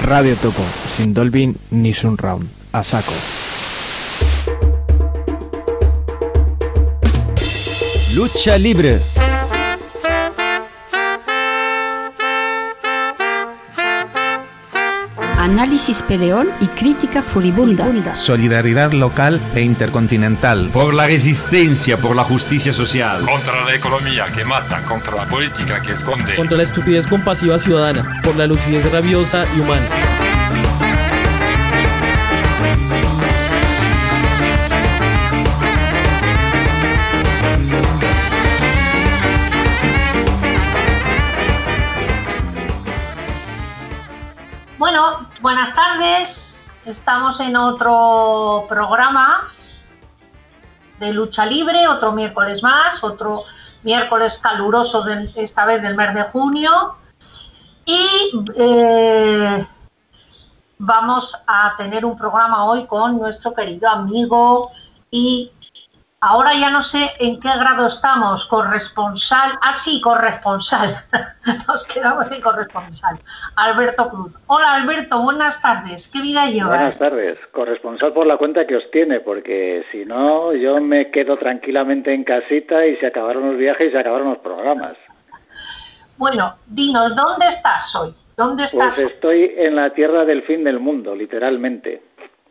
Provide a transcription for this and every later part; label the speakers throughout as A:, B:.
A: Radio Topo, sin Dolby ni Sunround, a saco.
B: Lucha libre.
C: Análisis peleón y crítica furibunda.
D: Solidaridad local e intercontinental.
E: Por la resistencia, por la justicia social.
F: Contra la economía que mata, contra la política que esconde.
G: Contra la estupidez compasiva ciudadana, por la lucidez rabiosa y humana.
H: Buenas tardes. Estamos en otro programa de lucha libre, otro miércoles más, otro miércoles caluroso, del- esta vez del mes de junio. Y eh, vamos a tener un programa hoy con nuestro querido amigo y ahora ya no sé en qué grado estamos, corresponsal, ah sí, corresponsal, nos quedamos en corresponsal, Alberto Cruz. Hola Alberto, buenas tardes, ¿qué vida
I: Buenas
H: llevas?
I: tardes, corresponsal por la cuenta que os tiene, porque si no, yo me quedo tranquilamente en casita y se acabaron los viajes y se acabaron los programas.
H: Bueno, dinos, ¿dónde estás hoy? ¿Dónde estás?
I: Pues estoy en la tierra del fin del mundo, literalmente.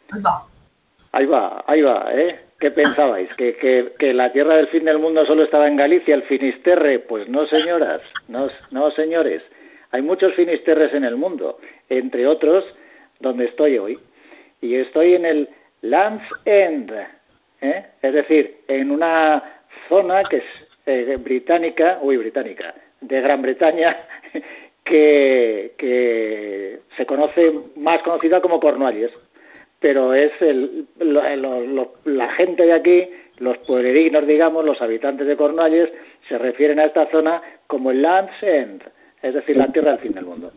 H: No.
I: Ahí va, ahí va, ¿eh? ¿Qué pensabais? ¿Que, que, que la tierra del fin del mundo solo estaba en Galicia, el Finisterre? Pues no, señoras, no, no, señores. Hay muchos Finisterres en el mundo, entre otros donde estoy hoy. Y estoy en el Land's End, ¿eh? es decir, en una zona que es eh, británica, uy, británica, de Gran Bretaña, que, que se conoce, más conocida como Cornualles pero es el, lo- lo- lo- la gente de aquí, los pueblerinos, digamos, los habitantes de Cornualles, se refieren a esta zona como el Land's End, es decir, la tierra del fin del mundo.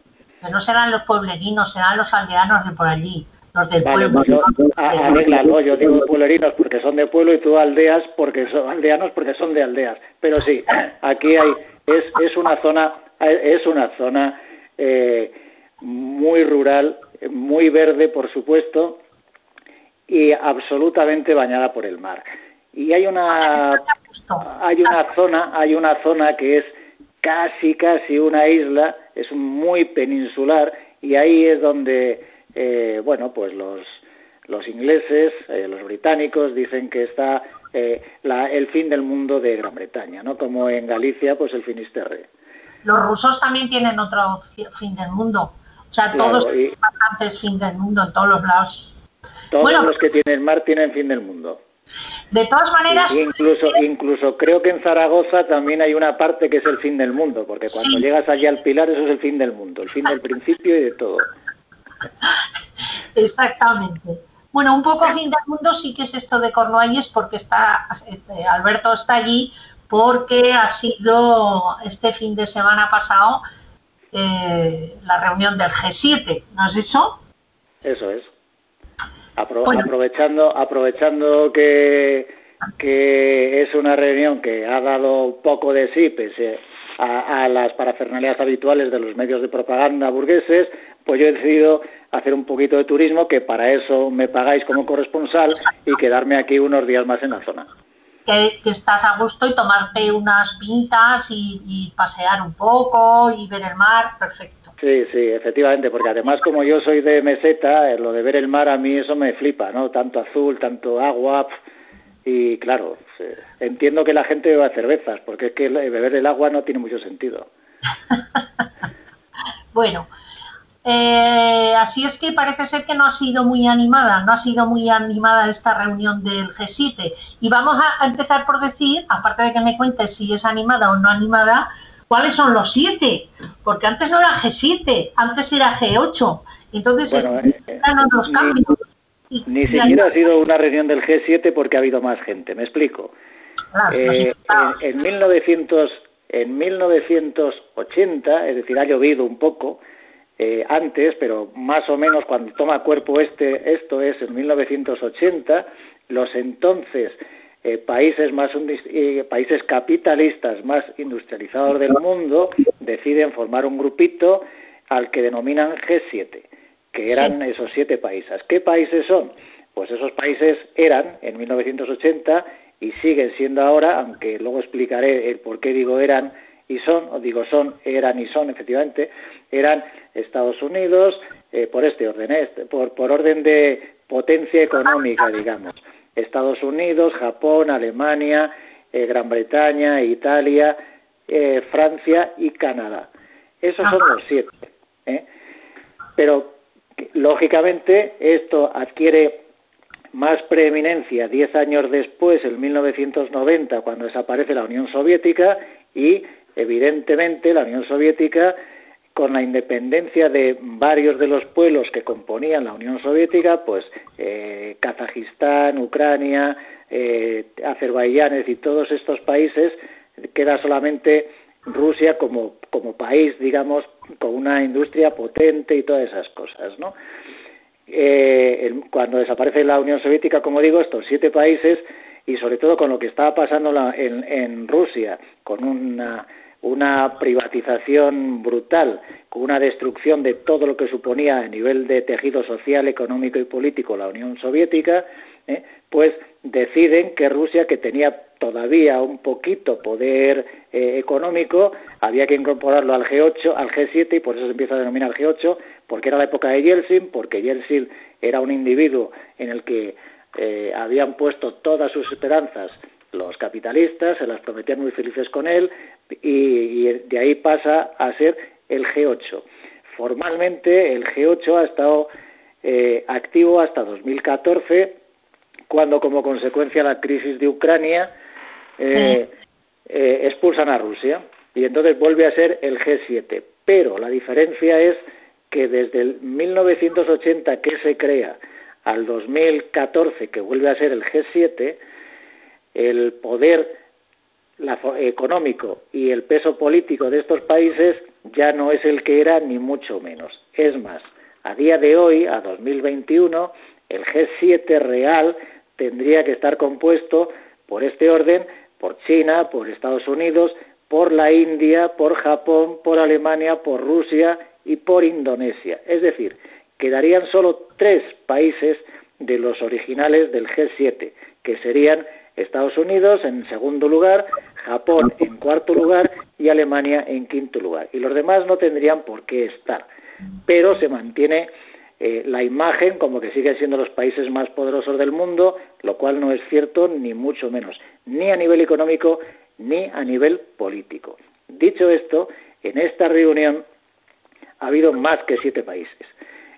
H: Que no serán los pueblerinos, serán los aldeanos de por allí, los del
I: Vale,
H: pueblo.
I: yo, a- arréglalo, yo digo pueblerinos porque son de pueblo y tú aldeas porque son aldeanos porque son de aldeas. Pero sí, aquí hay, es, es una zona, es una zona eh, muy rural, muy verde, por supuesto, y absolutamente bañada por el mar. Y hay una hay una zona, hay una zona que es casi casi una isla, es muy peninsular y ahí es donde eh, bueno, pues los los ingleses, eh, los británicos dicen que está eh, la- el fin del mundo de Gran Bretaña, ¿no? Como en Galicia, pues el Finisterre.
H: Los rusos también tienen otro fin del mundo. O sea,
I: Claro,
H: todos
I: y-
H: tienen bastantes fin del mundo en todos los lados.
I: Todos
H: Bueno.
I: los que tienen mar tienen fin del mundo.
H: De todas maneras,
I: Y- incluso, incluso creo que en Zaragoza también hay una parte que es el fin del mundo, porque cuando
H: Sí.
I: llegas allí al Pilar eso es el fin del mundo, el fin del principio y de todo.
H: exactamente. Bueno, un poco fin del mundo sí que es esto de Cornualles porque está este, Alberto está allí porque ha sido este fin de semana pasado eh, la reunión del G7, ¿no es eso?
I: Eso es. Apro-
H: Bueno.
I: Aprovechando, aprovechando que, que es una reunión que ha dado poco de sí, pese a, a las parafernalias habituales de los medios de propaganda burgueses, pues yo he decidido hacer un poquito de turismo, que para eso me pagáis como corresponsal y quedarme aquí unos días más en la zona.
H: Que, que estás a gusto y tomarte unas pintas y, y pasear un poco y ver el mar, perfecto.
I: Sí, sí, efectivamente, porque además como yo soy de meseta, eh, lo de ver el mar a mí eso me flipa, ¿no? Tanto azul, tanto agua, y claro, entiendo que la gente beba cervezas, porque es que beber el agua no tiene mucho sentido.
H: Bueno, eh, así es que parece ser que no ha sido muy animada, no ha sido muy animada esta reunión del G7. Y vamos a, a empezar por decir, aparte de que me cuentes si es animada o no animada, cuáles son los siete, porque antes no era G7, antes era G8. Entonces,
I: Bueno, eh,
H: los
I: ni-
H: cambios. Y-
I: Ni siquiera ha sido una reunión del G7 porque ha habido más gente, me explico.
H: claro,
I: Eh, en, en 1900, en 1980, es decir, ha llovido un poco eh, antes, pero más o menos cuando toma cuerpo este, esto es en 1980, los entonces eh, países más eh, países capitalistas más industrializados del mundo deciden formar un grupito al que denominan G7, que eran esos siete países. ¿Qué países son? Pues esos países eran en 1980 y siguen siendo ahora, aunque luego explicaré el por qué digo eran y son, o digo son, eran y son, efectivamente, eran Estados Unidos, eh, por este orden, este, por, por orden de potencia económica, digamos. Estados Unidos, Japón, Alemania, eh, Gran Bretaña, Italia, eh, Francia y Canadá. Esos son los siete. Pero, lógicamente, esto adquiere más preeminencia diez años después, en 1990, cuando desaparece la Unión Soviética y, evidentemente, la Unión Soviética con la independencia de varios de los pueblos que componían la Unión Soviética, pues eh, Kazajistán, Ucrania, eh, Azerbaiyán, y todos estos países, queda solamente Rusia como, como país, digamos, con una industria potente y todas esas cosas, ¿no? Eh, cuando desaparece la Unión Soviética, como digo, estos siete países, y sobre todo con lo que estaba pasando en Rusia, con una una privatización brutal, con una destrucción de todo lo que suponía a nivel de tejido social, económico y político la Unión Soviética, ¿eh? pues deciden que Rusia, que tenía todavía un poquito poder eh, económico, había que incorporarlo al G8, al G7, y por eso se empieza a denominar G8, porque era la época de Yeltsin, porque Yeltsin era un individuo en el que eh, habían puesto todas sus esperanzas los capitalistas, se las prometían muy felices con él y, de ahí pasa a ser el G8. Formalmente el G8 ha estado eh, activo hasta 2014, cuando como consecuencia de la crisis de Ucrania eh, eh, expulsan a Rusia y entonces vuelve a ser el G7. Pero la diferencia es que desde el 1980 que se crea al 2014 que vuelve a ser el G7, el poder económico y el peso político de estos países ya no es el que era ni mucho menos. Es más, a día de hoy, a 2021, el G7 real tendría que estar compuesto por este orden, por China, por Estados Unidos, por la India, por Japón, por Alemania, por Rusia y por Indonesia. Es decir, quedarían solo tres países de los originales del G7, que serían Estados Unidos en segundo lugar, Japón en cuarto lugar y Alemania en quinto lugar. Y los demás no tendrían por qué estar. Pero se mantiene eh, la imagen como que siguen siendo los países más poderosos del mundo, lo cual no es cierto ni mucho menos, ni a nivel económico ni a nivel político. Dicho esto, en esta reunión ha habido más que siete países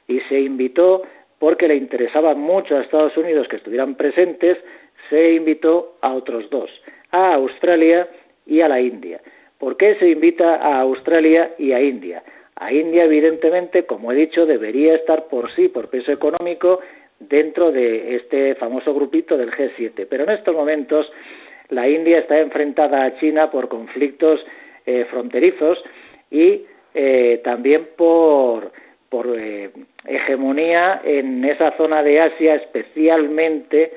I: y se invitó porque le interesaba mucho a Estados Unidos que estuvieran presentes se invitó a otros dos, a Australia y a la India. ¿Por qué se invita a Australia y a India? A India, evidentemente, como he dicho, debería estar por sí, por peso económico, dentro de este famoso grupito del G7. Pero en estos momentos la India está enfrentada a China por conflictos eh, fronterizos y eh, también por, por eh, hegemonía en esa zona de Asia, especialmente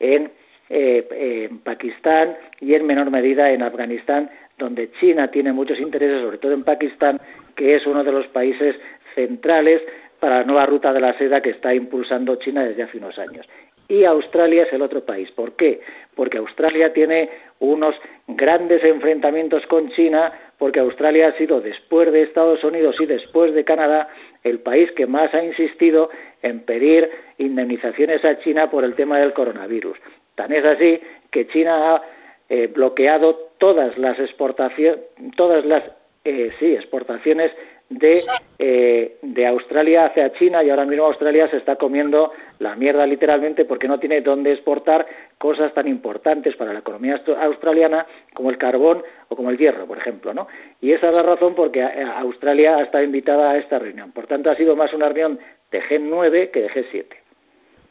I: en eh, en Pakistán y en menor medida en Afganistán, donde China tiene muchos intereses, sobre todo en Pakistán, que es uno de los países centrales para la nueva ruta de la seda que está impulsando China desde hace unos años. Y Australia es el otro país. ¿Por qué? Porque Australia tiene unos grandes enfrentamientos con China, porque Australia ha sido, después de Estados Unidos y después de Canadá, el país que más ha insistido en pedir indemnizaciones a China por el tema del coronavirus. Tan es así que China ha eh, bloqueado todas las exportaciones, todas las eh, sí, exportaciones de, eh, de Australia hacia China y ahora mismo Australia se está comiendo la mierda literalmente porque no tiene dónde exportar cosas tan importantes para la economía australiana como el carbón o como el hierro, por ejemplo, ¿no? Y esa es la razón porque Australia ha estado invitada a esta reunión. Por tanto, ha sido más una reunión de G9 que de G7.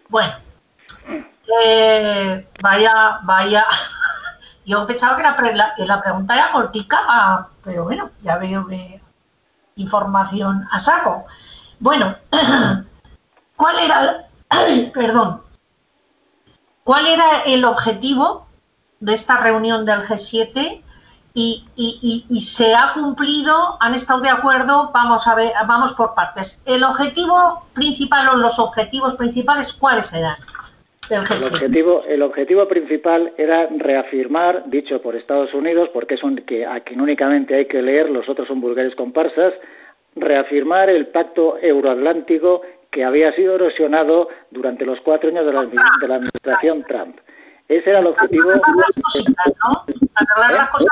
H: Bueno, eh, vaya, vaya. Yo pensaba que la, la pregunta era cortica, ah, pero bueno, ya veo que información a saco. Bueno, ¿cuál era, perdón, cuál era el objetivo de esta reunión del G7 y, se ha cumplido, han estado de acuerdo, vamos a ver, vamos por partes. El objetivo principal o los objetivos principales, ¿cuáles
I: El objetivo, el objetivo principal era reafirmar, dicho por Estados Unidos, porque es un, que a quien únicamente hay que leer, los otros son vulgares comparsas, reafirmar el pacto euroatlántico que había sido erosionado durante los cuatro años de la, de la administración Trump. Ese era el objetivo.
H: Arreglar las cosas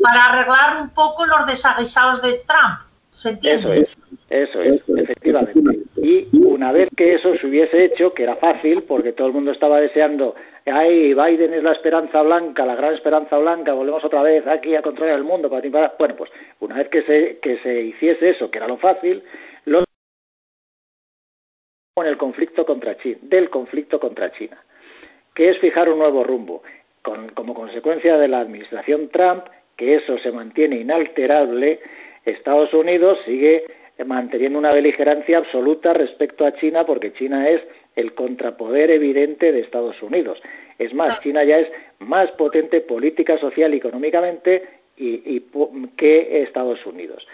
H: para arreglar un poco los desaguisados de Trump. ¿Se entiende?
I: Eso es, eso es, efectivamente. Y una vez que eso se hubiese hecho, que era fácil, porque todo el mundo estaba deseando, ay, Biden es la esperanza blanca, la gran esperanza blanca, volvemos otra vez aquí a controlar el mundo. Para... Bueno, pues una vez que se, que se hiciese eso, que era lo fácil, lo con el conflicto contra China, del conflicto contra China que es fijar un nuevo rumbo, con, como consecuencia de la administración Trump, que eso se mantiene inalterable, Estados Unidos sigue manteniendo una beligerancia absoluta respecto a China, porque China es el contrapoder evidente de Estados Unidos. Es más, China ya es más potente política, social y económicamente y, que Estados Unidos.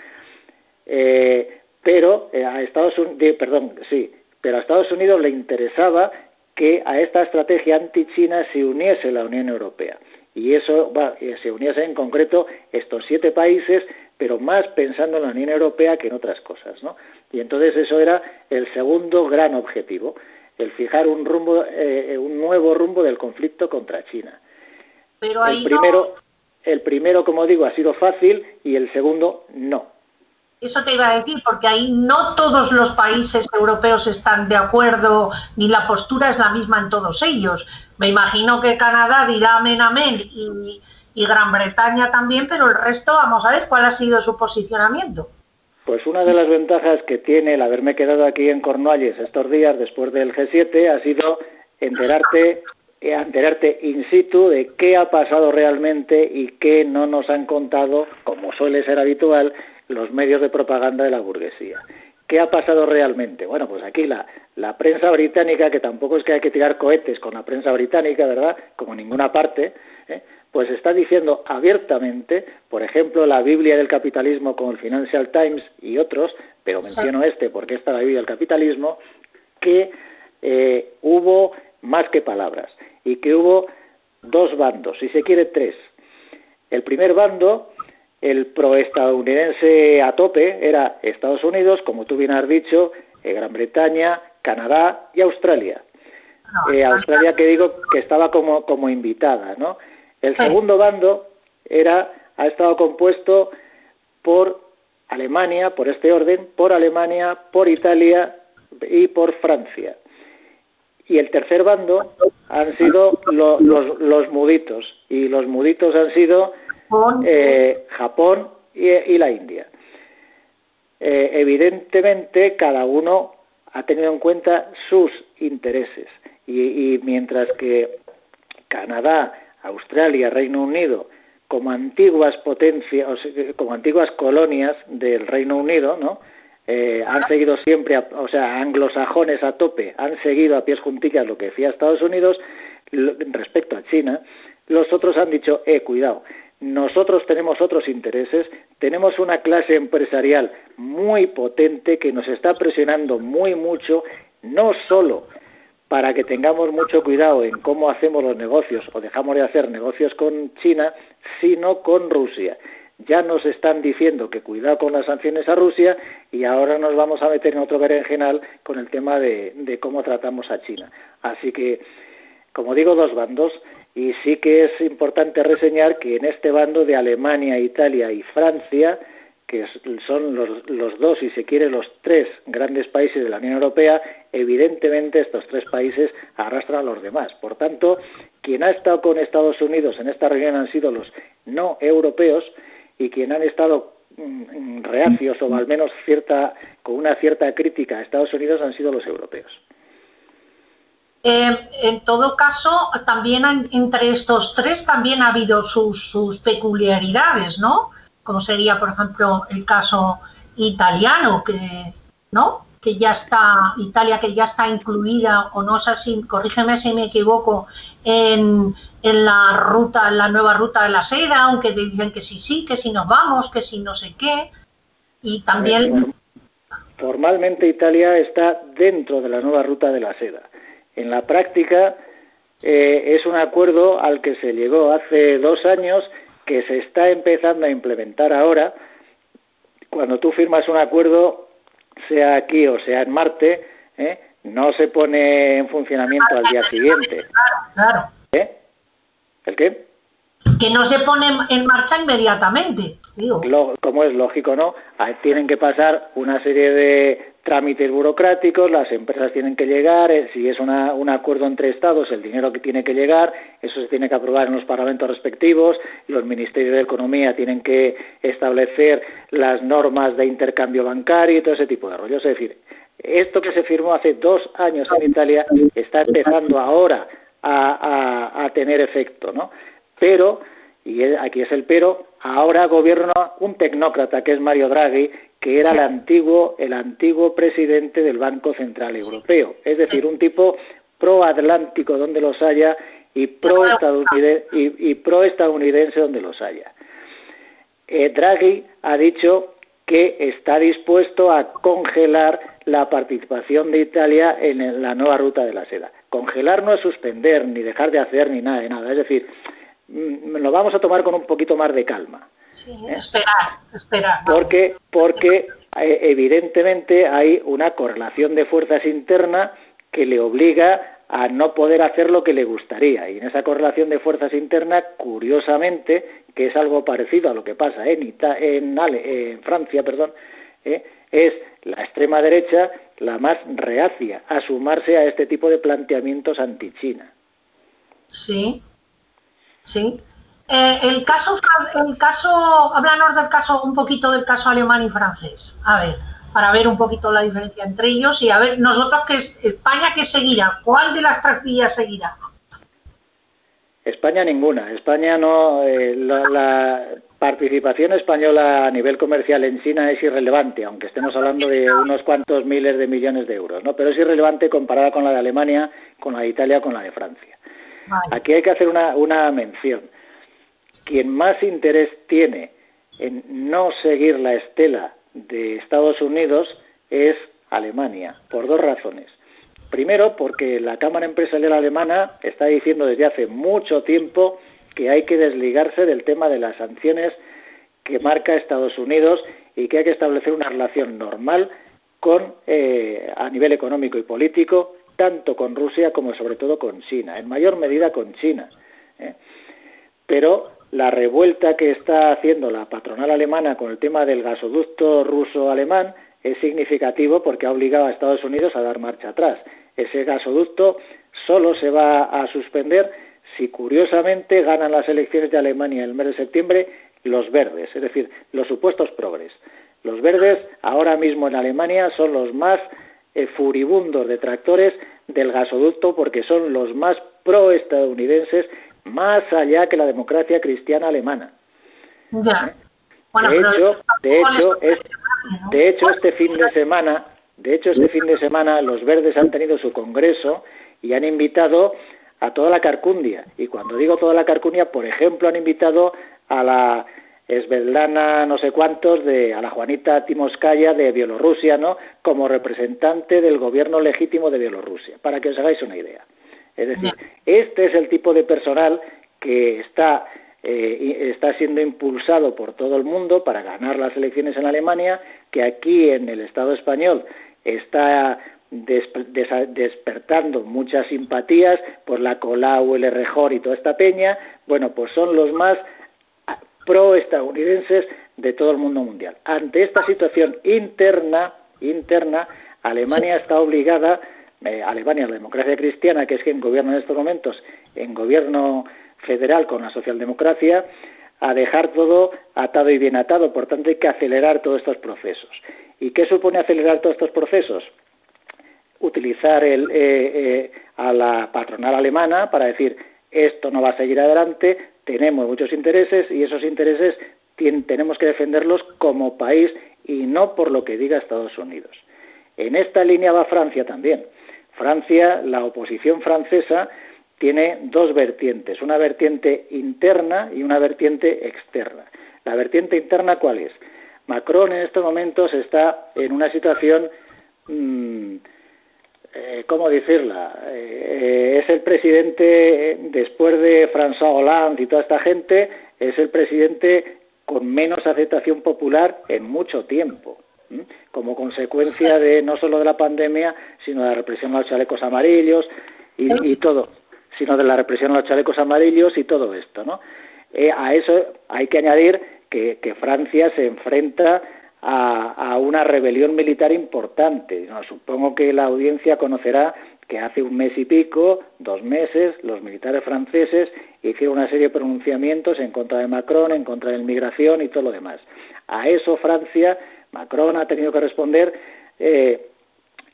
I: Eh, pero eh, a Estados Unidos, perdón, sí, pero a Estados Unidos le interesaba que a esta estrategia anti-China se uniese la Unión Europea. Y eso va, eh, se uniese en concreto estos siete países, pero más pensando en la Unión Europea que en otras cosas. ¿no? Y entonces eso era el segundo gran objetivo, el fijar un, rumbo, eh, un nuevo rumbo del conflicto contra China.
H: Pero el,
I: primero, el primero, como digo, ha sido fácil y el segundo no.
H: Eso te iba a decir, porque ahí no todos los países europeos están de acuerdo, ni la postura es la misma en todos ellos. Me imagino que Canadá dirá amén, amén, y, Gran Bretaña también, pero el resto, vamos a ver cuál ha sido su posicionamiento.
I: Pues una de las ventajas que tiene el haberme quedado aquí en Cornualles estos días después del G7 ha sido enterarte, enterarte in situ de qué ha pasado realmente y qué no nos han contado, como suele ser habitual, los medios de propaganda de la burguesía. ¿Qué ha pasado realmente? Bueno, pues aquí la, la prensa británica, que tampoco es que hay que tirar cohetes con la prensa británica, ¿verdad? Como ninguna parte, ¿eh? Pues está diciendo abiertamente, por ejemplo, la Biblia del capitalismo con el Financial Times y otros, pero menciono este porque está la Biblia del capitalismo, que eh, hubo más que palabras y que hubo dos bandos, si se quiere tres. El primer bando el proestadounidense a tope era Estados Unidos, como tú bien has dicho, eh, Gran Bretaña, Canadá y Australia. Eh, Australia que digo que estaba como, como invitada, ¿no? El segundo bando era, ha estado compuesto por Alemania, por este orden, por Alemania, por Italia y por Francia. Y el tercer bando han sido los, los muditos, y los muditos han sido eh, Japón y, la India. Eh, evidentemente, cada uno ha tenido en cuenta sus intereses y, mientras que Canadá, Australia, Reino Unido, como antiguas potencias, como antiguas colonias del Reino Unido, ¿no? Eh, han seguido siempre, o sea, anglosajones a tope, han seguido a pies juntillas lo que decía Estados Unidos respecto a China. Los otros han dicho, eh, cuidado, nosotros tenemos otros intereses, tenemos una clase empresarial muy potente que nos está presionando muy mucho, no solo para que tengamos mucho cuidado en cómo hacemos los negocios o dejamos de hacer negocios con China, sino con Rusia. Ya nos están diciendo que cuidado con las sanciones a Rusia y ahora nos vamos a meter en otro berenjenal con el tema de, de cómo tratamos a China. Así que, como digo, dos bandos. Y sí que es importante reseñar que en este bando de Alemania, Italia y Francia, que son los, dos, si se quiere, los tres grandes países de la Unión Europea, evidentemente estos tres países arrastran a los demás. Por tanto, quien ha estado con Estados Unidos en esta reunión han sido los no europeos y quien han estado mm, reacios o al menos cierta, con una cierta crítica a Estados Unidos han sido los europeos.
H: Eh, en todo caso, también entre estos tres también ha habido sus, peculiaridades, ¿no? Como sería, por ejemplo, el caso italiano, que, ¿no? que ya está, Italia que ya está incluida, o no sé si, corrígeme si me equivoco, en, en la ruta, en la nueva ruta de la seda, aunque dicen que sí, sí, que si nos vamos, que si no sé qué. Y también...
I: Formalmente Italia está dentro de la nueva ruta de la seda. En la práctica eh, es un acuerdo al que se llegó hace dos años que se está empezando a implementar ahora. Cuando tú firmas un acuerdo, sea aquí o sea en Marte, ¿eh? no se pone en funcionamiento al día siguiente.
H: Claro, claro.
I: ¿Eh? ¿El qué?
H: Que no se pone en marcha inmediatamente. Digo.
I: como es lógico, ¿no? Tienen que pasar una serie de trámites burocráticos, las empresas tienen que llegar, eh, si es un acuerdo entre Estados, el dinero que tiene que llegar, eso se tiene que aprobar en los parlamentos respectivos, los ministerios de Economía tienen que establecer las normas de intercambio bancario y todo ese tipo de rollos. Es decir, esto que se firmó hace dos años en Italia está empezando ahora a, a tener efecto, ¿no? Pero, y aquí es el pero, ahora gobierna un tecnócrata que es Mario Draghi, que era el antiguo el antiguo presidente del Banco Central Europeo, es decir, un tipo pro-atlántico donde los haya y pro-estadounidense y, pro -estadounidense donde los haya. Eh, Draghi ha dicho que está dispuesto a congelar la participación de Italia en la nueva ruta de la seda. Congelar no es suspender, ni dejar de hacer, ni nada de nada. Es decir, mm, lo vamos a tomar con un poquito más de calma.
H: Sí, esperar, esperar.
I: Porque, porque eh, evidentemente hay una correlación de fuerzas interna que le obliga a no poder hacer lo que le gustaría. Y en esa correlación de fuerzas internas, curiosamente, que es algo parecido a lo que pasa en, en, en Francia, perdón, eh, es la extrema derecha la más reacia a sumarse a este tipo de planteamientos anti-China.
H: Sí, sí. Eh, el caso, el caso, háblanos del caso, un poquito del caso alemán y francés. A ver, para ver un poquito la diferencia entre ellos y a ver nosotros que es España que seguirá, ¿cuál de las tres vías seguirá?
I: España ninguna. España no, eh, la, participación española a nivel comercial en China es irrelevante, aunque estemos hablando de unos cuantos miles de millones de euros, ¿no? Pero es irrelevante comparada con la de Alemania, con la de Italia, con la de Francia. Aquí hay que hacer una, una mención quien más interés tiene en no seguir la estela de Estados Unidos es Alemania, por dos razones. Primero, porque la Cámara Empresarial Alemana está diciendo desde hace mucho tiempo que hay que desligarse del tema de las sanciones que marca Estados Unidos y que hay que establecer una relación normal con, eh, a nivel económico y político, tanto con Rusia como sobre todo con China, en mayor medida con China. ¿eh? Pero la revuelta que está haciendo la patronal alemana con el tema del gasoducto ruso-alemán es significativo porque ha obligado a Estados Unidos a dar marcha atrás. Ese gasoducto solo se va a suspender si curiosamente ganan las elecciones de Alemania el mes de septiembre los verdes, es decir, los supuestos progres. Los verdes ahora mismo en Alemania son los más eh, furibundos detractores del gasoducto porque son los más pro-estadounidenses más allá que la democracia cristiana alemana.
H: Ya.
I: de hecho, de hecho, de hecho, este fin de semana, de hecho, este fin de semana los verdes han tenido su congreso y han invitado a toda la Carcundia. Y cuando digo toda la Carcundia, por ejemplo, han invitado a la Esveldana no sé cuántos, de, a la Juanita Timoskaya de Bielorrusia, ¿no? Como representante del gobierno legítimo de Bielorrusia, para que os hagáis una idea. Es decir, este es el tipo de personal que está, eh, está siendo impulsado por todo el mundo para ganar las elecciones en Alemania, que aquí en el Estado español está despertando muchas simpatías por la Colau, el Errejor y toda esta peña, bueno, pues son los más pro-estadounidenses de todo el mundo mundial. Ante esta situación interna, interna, Alemania está obligada eh, Alemania, la democracia cristiana, que es quien gobierna en estos momentos, en gobierno federal con la socialdemocracia, a dejar todo atado y bien atado. Por tanto, hay que acelerar todos estos procesos. ¿Y qué supone acelerar todos estos procesos? Utilizar el, eh, eh, a la patronal alemana para decir esto no va a seguir adelante, tenemos muchos intereses y esos intereses tenemos que defenderlos como país y no por lo que diga Estados Unidos. En esta línea va Francia también. Francia, la oposición francesa, tiene dos vertientes, una vertiente interna y una vertiente externa. La vertiente interna, ¿cuál es? Macron en estos momentos está en una situación, mm, eh, ¿cómo decirla? Eh, es el presidente, después de François Hollande y toda esta gente, es el presidente con menos aceptación popular en mucho tiempo, como consecuencia de no solo de la pandemia, sino de la represión a los chalecos amarillos y, todo, sino de la represión a los chalecos amarillos y todo esto, ¿no? Eh, a eso hay que añadir que, Francia se enfrenta a, una rebelión militar importante. supongo que la audiencia conocerá que hace un mes y pico, dos meses, los militares franceses hicieron una serie de pronunciamientos en contra de Macron, en contra de la inmigración y todo lo demás. A eso Francia, Macron ha tenido que responder. Eh,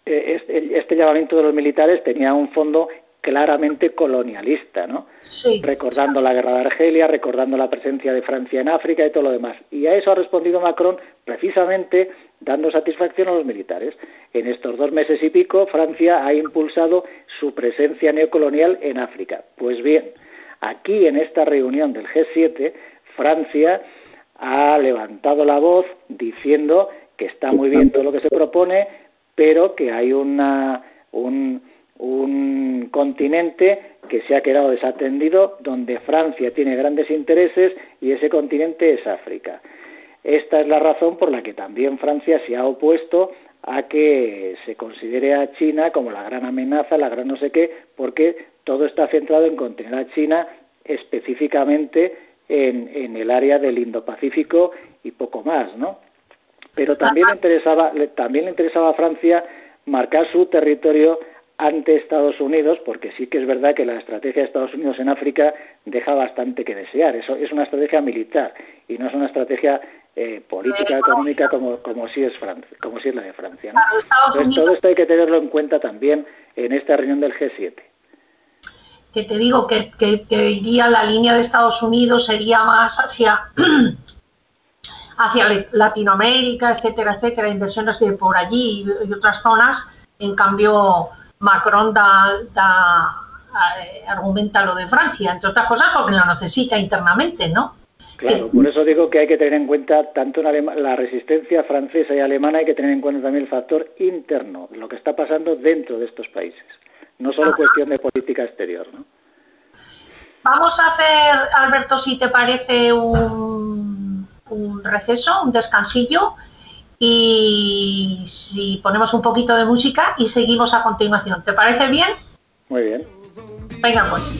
I: eh, este, este, llamamiento de los militares tenía un fondo claramente colonialista, ¿no? recordando la guerra de Argelia, recordando la presencia de Francia en África y todo lo demás. Y a eso ha respondido Macron precisamente dando satisfacción a los militares. En estos dos meses y pico, Francia ha impulsado su presencia neocolonial en África. Pues bien, aquí en esta reunión del G7, Francia ha levantado la voz diciendo que está muy bien todo lo que se propone, pero que hay una, un, un continente que se ha quedado desatendido, donde Francia tiene grandes intereses y ese continente es África. Esta es la razón por la que también Francia se ha opuesto a que se considere a China como la gran amenaza, la gran no sé qué, porque todo está centrado en contener a China específicamente en, el área del Indo-Pacífico y poco más, ¿no? Pero también interesaba, también le interesaba a Francia marcar su territorio ante Estados Unidos, porque sí que es verdad que la estrategia de Estados Unidos en África deja bastante que desear. Eso es una estrategia militar y no es una estrategia eh, política, económica como, como, sí es Francia, como sí es la de Francia. todo esto hay que tenerlo en cuenta también en esta reunión del G7.
H: Que te digo que, que, iría la línea de Estados Unidos sería más hacia hacia Latinoamérica, etcétera, etcétera, inversiones de por allí y otras zonas. En cambio, Macron da, eh, argumenta lo de Francia, entre otras cosas porque lo necesita internamente, ¿no?
I: Claro, por eso digo que hay que tener en cuenta tanto la resistencia francesa y alemana, hay que tener en cuenta también el factor interno, lo que está pasando dentro de estos países, no solo cuestión de política exterior. ¿no?
H: Vamos a hacer, Alberto, si te parece, un, un receso, un descansillo y si ponemos un poquito de música y seguimos a continuación. ¿Te parece bien?
I: Muy bien.
H: Venga pues.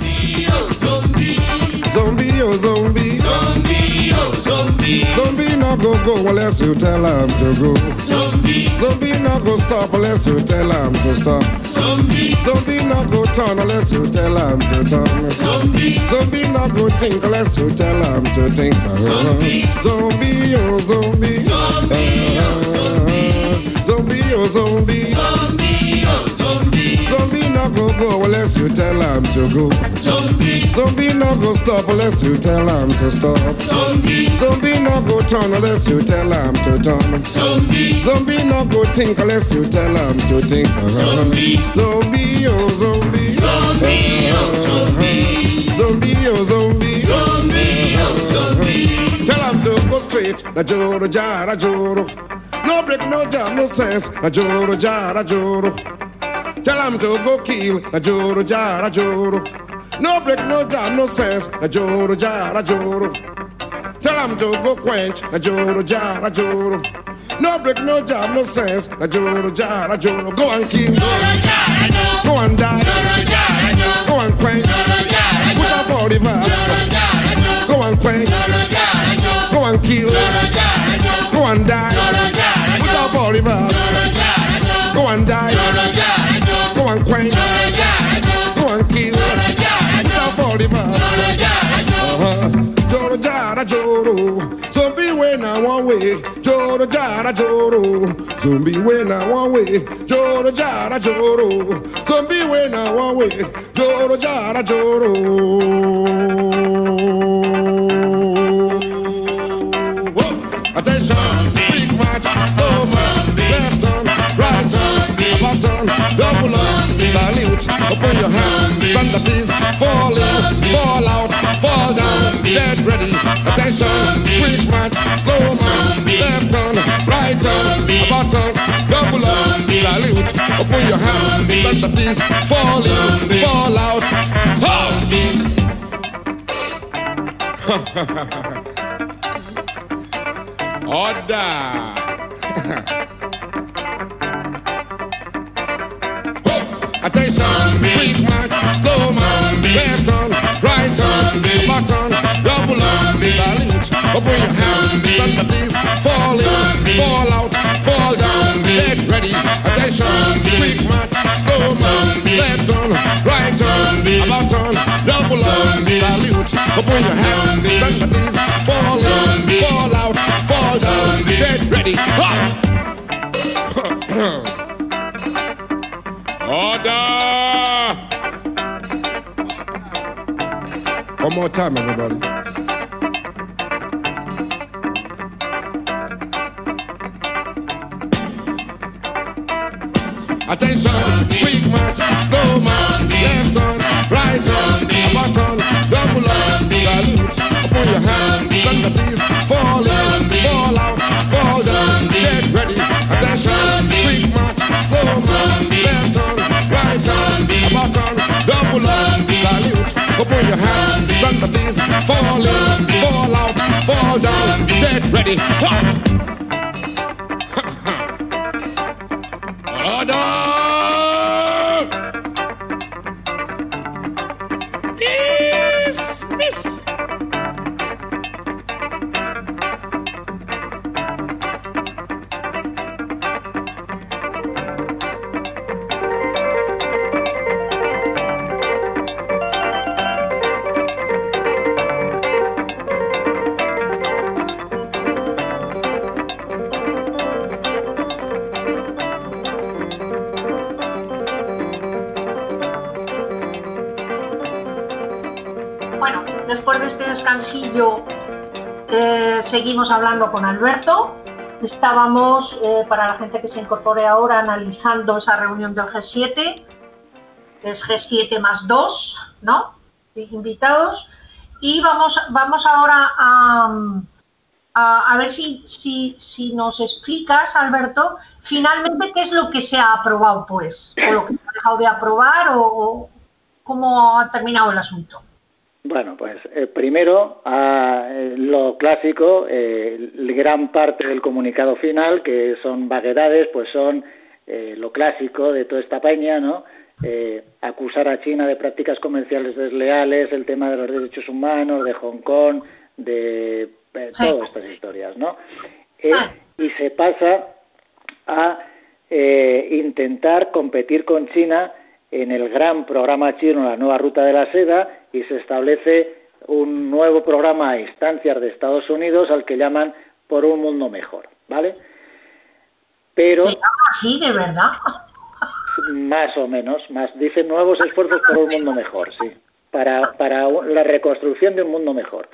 J: Zombie, oh zombie. Zombie, oh zombie. Zombie not go go unless you tell him to go. Zombie. Zombie not go stop unless you tell him to stop. Zombie. Zombie not go turn unless you tell him to turn. Zombie. Zombie not go think unless you tell him to think. Zombie. Zombie, oh zombie. Zombie, oh zombie. Zombie, oh zombie. Zombie, go unless you tell him to go. Zombie. Zombie not go stop unless you tell him to stop. Zombie. Zombie not go turn unless you tell him to turn. Zombie. Zombie not go think unless you tell him to think. Zombie. Zombie, oh zombie. Zombie, oh zombie. Zombie, oh zombie. Zombie, oh zombie. Tell him to go straight. Na joro jara joro. No break, no jam, no sense. Na joro jara joro. Tell him to go kill. Na joro jara joro. No break, no jam, no sense. Na joro jara joro. Tell him to go quench. Na joro jara joro. No break, no jam, no sense. Na joro jara joro. Go and kill. Go and die. Go and quench. Put up all the verse. Go and quench. Go and kill. Go and die. Put up all the verse. Go and die. Go Joro jara joro, zombie we I one. Joro jara joro, zombie we I one. Joro jara joro. Whoa. Attention, big match, slow match, left on, right on, up on, double on, salute, open your hat. stand that is falling, fall out. Attention, quick march, slow march, left turn, right turn, about turn, double up, salute, open your hand, stand at ease, fall in, fall out, Order. Attention, quick march, slow march, left turn, right turn, back up, salute, open your hands, stand at ease, fall in, fall out, fall down, get ready. Attention, quick march, slow march, left turn, right turn, about turn, double up, salute, open your hands, stand at ease, fall in, fall out, fall down, get ready. Hot. Order! One more time, everybody. Attention, quick march, slow march, left on, right turn, up turn, double up, salute, upon your hand, at ease, fall in, fall out, fall down, get ready. Attention, quick march, slow march, left on, right on, up turn, double up, salute, upon your hand, at ease, fall in, fall out, fall down, get ready. Hot!
H: Seguimos hablando con Alberto. Estábamos, eh, para la gente que se incorpore ahora, analizando esa reunión del G7, que es G7 más 2, ¿no? Invitados. Y vamos, vamos ahora a, a, ver si, si, si nos explicas, Alberto, finalmente qué es lo que se ha aprobado, pues, o lo que se ha dejado de aprobar, o cómo ha terminado el asunto.
I: Bueno, pues eh, primero a eh, lo clásico, eh, gran parte del comunicado final, que son vaguedades, pues son eh, lo clásico de toda esta peña, ¿no? Eh, acusar a China de prácticas comerciales desleales, el tema de los derechos humanos, de Hong Kong, de todas estas historias, ¿no? Y se pasa a eh, intentar competir con China en el gran programa chino, la nueva ruta de la seda, y se establece un nuevo programa a instancias de Estados Unidos al que llaman Por un Mundo Mejor, ¿vale? Pero
H: Se llama así, de verdad.
I: más o menos, más dicen nuevos esfuerzos por un mundo mejor, sí, para, para la reconstrucción de un mundo mejor.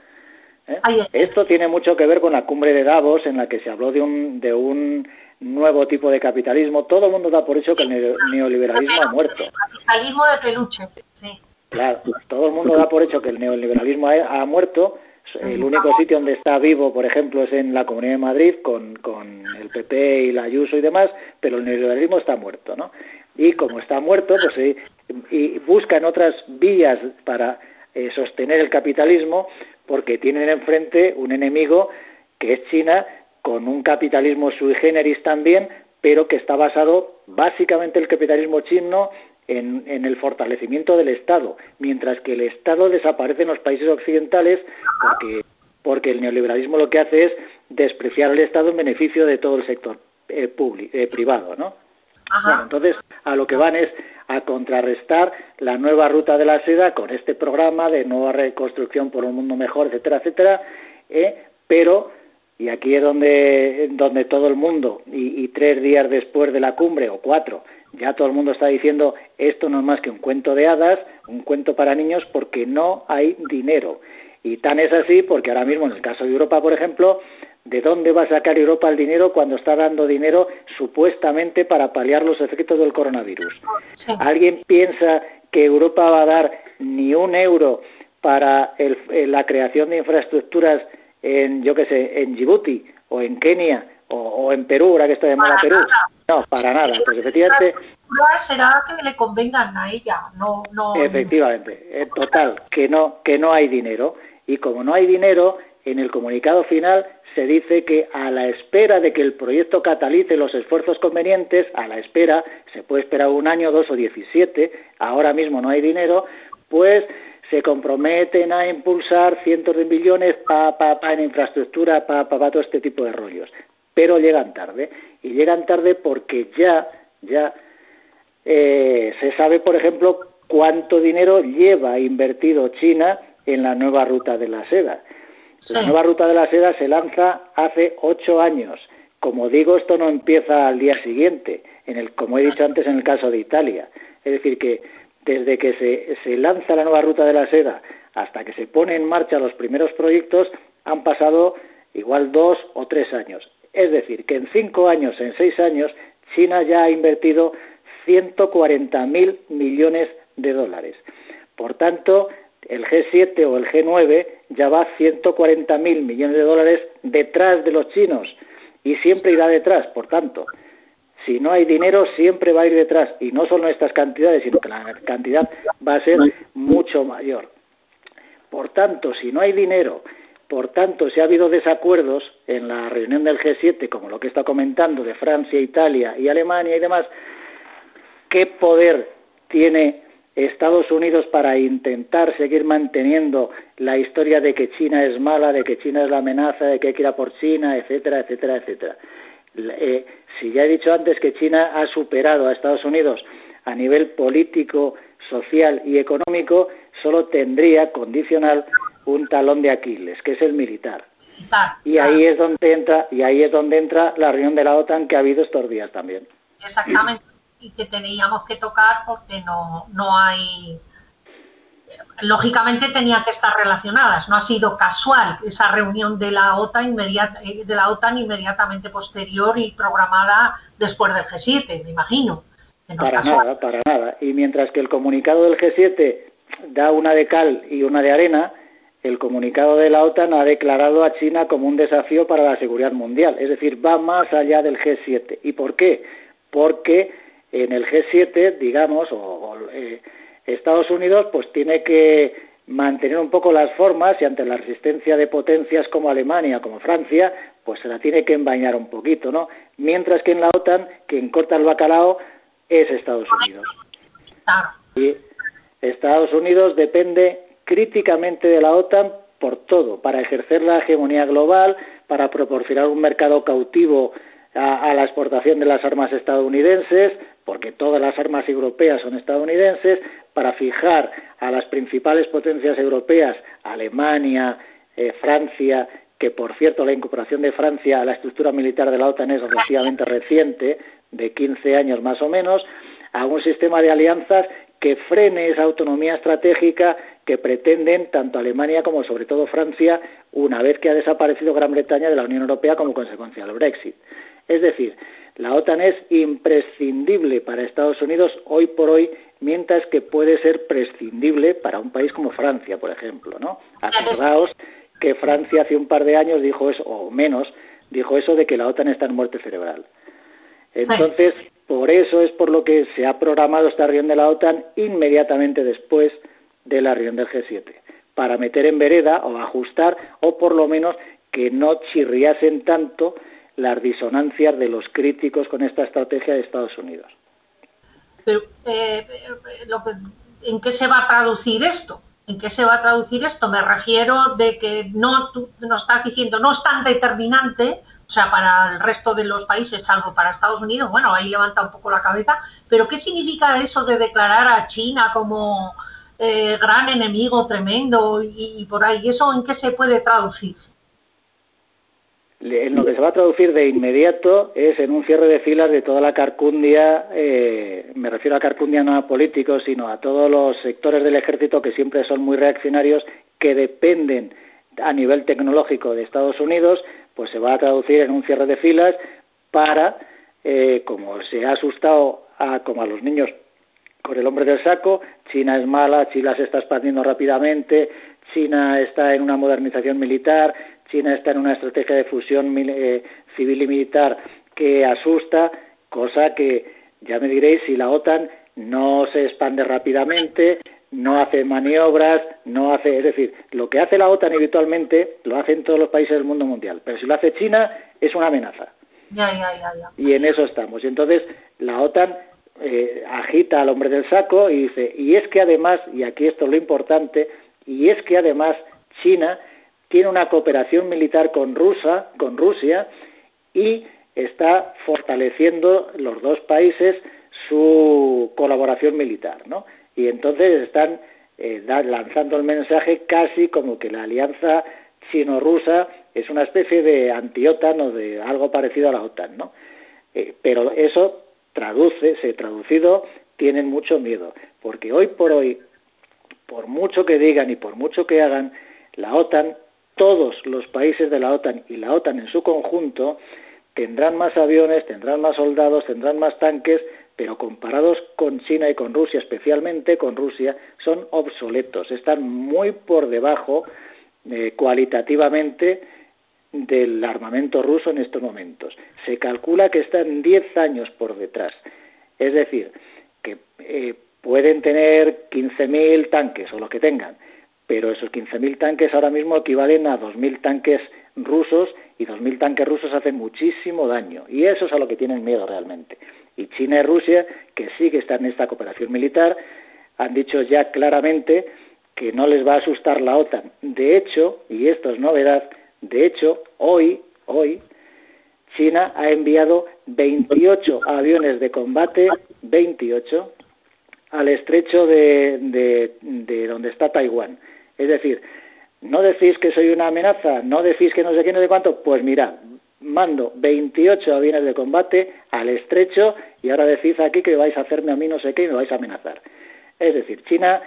I: ¿eh? Esto tiene mucho que ver con la cumbre de Davos, en la que se habló de un, de un nuevo tipo de capitalismo. Todo el mundo da por hecho que el neo- neoliberalismo ha muerto.
H: Capitalismo de peluche. Sí.
I: Claro, todo el mundo da por hecho que el neoliberalismo ha, ha muerto. El único sitio donde está vivo, por ejemplo, es en la Comunidad de Madrid con, con el PP y la Ayuso y demás, pero el neoliberalismo está muerto, ¿no? Y como está muerto, pues sí, y buscan otras vías para eh, sostener el capitalismo porque tienen enfrente un enemigo que es China con un capitalismo sui generis también, pero que está basado básicamente el capitalismo chino en, en, el fortalecimiento del Estado, mientras que el Estado desaparece en los países occidentales porque, porque el neoliberalismo lo que hace es despreciar al Estado en beneficio de todo el sector eh, público, eh, privado, ¿no? Bueno, entonces, a lo que van es a contrarrestar la nueva ruta de la seda con este programa de nueva reconstrucción por un mundo mejor, etcétera, etcétera, eh, pero, y aquí es donde, donde todo el mundo, y, y tres días después de la cumbre, o cuatro, ya todo el mundo está diciendo esto no es más que un cuento de hadas, un cuento para niños, porque no hay dinero. Y tan es así porque ahora mismo, en el caso de Europa, por ejemplo, ¿de dónde va a sacar Europa el dinero cuando está dando dinero supuestamente para paliar los efectos del coronavirus?
H: Sí.
I: ¿Alguien piensa que Europa va a dar ni un euro para el- eh, la creación de infraestructuras en, yo qué sé, en Djibouti o en Kenia o, en Perú, ahora que está de moda Perú. No, para nada. Pues efectivamente.
H: será que le convengan a ella, no, no.
I: Efectivamente, en total, que no, que no hay dinero. Y como no hay dinero, en el comunicado final se dice que a la espera de que el proyecto catalice los esfuerzos convenientes, a la espera, se puede esperar un año, dos o diecisiete, ahora mismo no hay dinero, pues se comprometen a impulsar cientos de millones pa, pa, pa, en infraestructura, para pa, todo este tipo de rollos pero llegan tarde. Y llegan tarde porque ya, ya eh, se sabe, por ejemplo, cuánto dinero lleva invertido China en la nueva ruta de la seda. La nueva ruta de la seda se lanza hace ocho años. Como digo, esto no empieza al día siguiente, en el, como he dicho antes en el caso de Italia. Es decir, que desde que se, se lanza la nueva ruta de la seda hasta que se pone en marcha los primeros proyectos, han pasado igual dos o tres años. Es decir, que en cinco años, en seis años, China ya ha invertido 140.000 millones de dólares. Por tanto, el G7 o el G9 ya va 140.000 millones de dólares detrás de los chinos y siempre irá detrás. Por tanto, si no hay dinero, siempre va a ir detrás. Y no solo estas cantidades, sino que la cantidad va a ser mucho mayor. Por tanto, si no hay dinero por tanto, si ha habido desacuerdos en la reunión del G7, como lo que está comentando de Francia, Italia y Alemania y demás, ¿qué poder tiene Estados Unidos para intentar seguir manteniendo la historia de que China es mala, de que China es la amenaza, de que hay que ir a por China, etcétera, etcétera, etcétera? Eh, si ya he dicho antes que China ha superado a Estados Unidos a nivel político, social y económico, solo tendría condicional un talón de Aquiles, que es el militar. y ahí es donde entra y ahí es donde entra la reunión de la OTAN que ha habido estos días también.
H: Exactamente, y que teníamos que tocar porque no, no hay lógicamente tenía que estar relacionadas, no ha sido casual esa reunión de la OTAN inmediata, eh, de la OTAN inmediatamente posterior y programada después del G7, me imagino.
I: para nada, para nada. Y mientras que el comunicado del G7 da una de cal y una de arena, el comunicado de la OTAN ha declarado a China como un desafío para la seguridad mundial, es decir, va más allá del G7. ¿Y por qué? Porque en el G7, digamos, o, eh, Estados Unidos, pues tiene que mantener un poco las formas y ante la resistencia de potencias como Alemania, como Francia, pues se la tiene que envañar un poquito, ¿no? Mientras que en la OTAN, quien corta el bacalao es Estados Unidos. Y Estados Unidos depende críticamente de la OTAN por todo, para ejercer la hegemonía global, para proporcionar un mercado cautivo a, la exportación de las armas estadounidenses, porque todas las armas europeas son estadounidenses, para fijar a las principales potencias europeas, Alemania, eh, Francia, que por cierto la incorporación de Francia a la estructura militar de la OTAN es relativamente reciente, de 15 años más o menos, a un sistema de alianzas que frene esa autonomía estratégica que pretenden tanto Alemania como sobre todo Francia una vez que ha desaparecido Gran Bretaña de la Unión Europea como consecuencia del Brexit. Es decir, la OTAN es imprescindible para Estados Unidos hoy por hoy, mientras que puede ser prescindible para un país como Francia, por ejemplo, ¿no? Acordaos que Francia hace un par de años dijo eso, o menos, dijo eso de que la OTAN está en muerte cerebral. Entonces, por eso es por lo que se ha programado esta reunión de la OTAN inmediatamente después de la reunión del G7, para meter en vereda o ajustar o por lo menos que no chirriasen tanto las disonancias de los críticos con esta estrategia de Estados Unidos.
H: Pero, eh, ¿en qué se va a traducir esto? ¿En qué se va a traducir esto? Me refiero de que no, tú nos estás diciendo, no es tan determinante, o sea, para el resto de los países, salvo para Estados Unidos, bueno, ahí levanta un poco la cabeza, pero ¿qué significa eso de declarar a China como eh, gran enemigo tremendo y, por ahí. ¿Eso en qué se puede traducir?
I: En lo que se va a traducir de inmediato es en un cierre de filas de toda la carcundia, eh, me refiero a carcundia no a políticos, sino a todos los sectores del ejército que siempre son muy reaccionarios, que dependen a nivel tecnológico de Estados Unidos, pues se va a traducir en un cierre de filas para, eh, como se ha asustado a, como a los niños con el hombre del saco, China es mala, China se está expandiendo rápidamente, China está en una modernización militar, China está en una estrategia de fusión eh, civil y militar que asusta, cosa que ya me diréis si la OTAN no se expande rápidamente, no hace maniobras, no hace, es decir, lo que hace la OTAN habitualmente lo hacen todos los países del mundo mundial, pero si lo hace China es una amenaza.
H: Ya, ya, ya, ya.
I: Y en eso estamos. Y entonces la OTAN eh, agita al hombre del saco y dice, y es que además, y aquí esto es lo importante, y es que además China tiene una cooperación militar con Rusia, con Rusia y está fortaleciendo los dos países su colaboración militar, ¿no? Y entonces están eh, lanzando el mensaje casi como que la alianza chino-rusa es una especie de anti-OTAN o de algo parecido a la OTAN, ¿no? Eh, pero eso traduce, se traducido, tienen mucho miedo, porque hoy por hoy, por mucho que digan y por mucho que hagan, la OTAN, todos los países de la OTAN y la OTAN en su conjunto, tendrán más aviones, tendrán más soldados, tendrán más tanques, pero comparados con China y con Rusia, especialmente con Rusia, son obsoletos, están muy por debajo eh, cualitativamente del armamento ruso en estos momentos. Se calcula que están 10 años por detrás. Es decir, que eh, pueden tener 15.000 tanques o lo que tengan, pero esos 15.000 tanques ahora mismo equivalen a 2.000 tanques rusos y 2.000 tanques rusos hacen muchísimo daño. Y eso es a lo que tienen miedo realmente. Y China y Rusia, que sí que están en esta cooperación militar, han dicho ya claramente que no les va a asustar la OTAN. De hecho, y esto es novedad, de hecho, hoy, hoy, China ha enviado 28 aviones de combate, 28, al estrecho de, de, donde está Taiwán. Es decir, no decís que soy una amenaza, no decís que no sé qué, no sé cuánto, pues mirad, mando 28 aviones de combate al estrecho y ahora decís aquí que vais a hacerme a mí no sé qué y me vais a amenazar. Es decir, China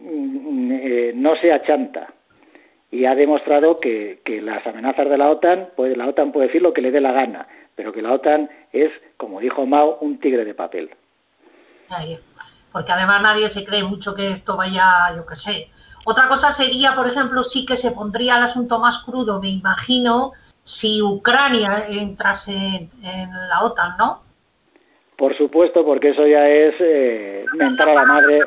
I: mm, eh, no se achanta, y ha demostrado que, las amenazas de la OTAN, pues la OTAN puede decir lo que le dé la gana, pero que la OTAN es, como dijo Mao, un tigre de papel.
H: Porque además nadie se cree mucho que esto vaya, yo qué sé. Otra cosa sería, por ejemplo, sí que se pondría el asunto más crudo, me imagino, si Ucrania entrase en, la OTAN, ¿no?
I: Por supuesto, porque eso ya es eh, mentar a la madre,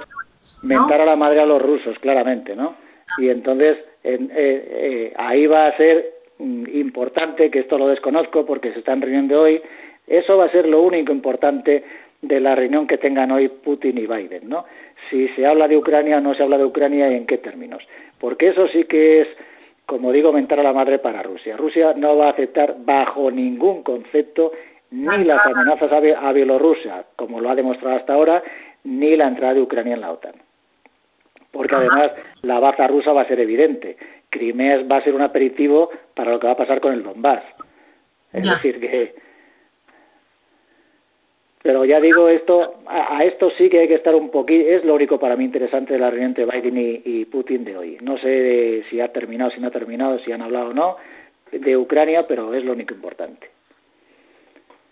I: mentar a la madre a los rusos, claramente, ¿no? Y entonces eh, eh, ahí va a ser mm, importante, que esto lo desconozco porque se están reuniendo hoy, eso va a ser lo único importante de la reunión que tengan hoy Putin y Biden, ¿no? Si se habla de Ucrania o no se habla de Ucrania y en qué términos. Porque eso sí que es, como digo, mentar a la madre para Rusia. Rusia no va a aceptar bajo ningún concepto ni las amenazas a Bielorrusia, como lo ha demostrado hasta ahora, ni la entrada de Ucrania en la OTAN porque además la baza rusa va a ser evidente. Crimea va a ser un aperitivo para lo que va a pasar con el Donbass. Es decir, que... Pero ya digo, esto a, esto sí que hay que estar un poquito... Es lo único para mí interesante de la reunión entre Biden y, Putin de hoy. No sé si ha terminado, si no ha terminado, si han hablado o no de Ucrania, pero es lo único importante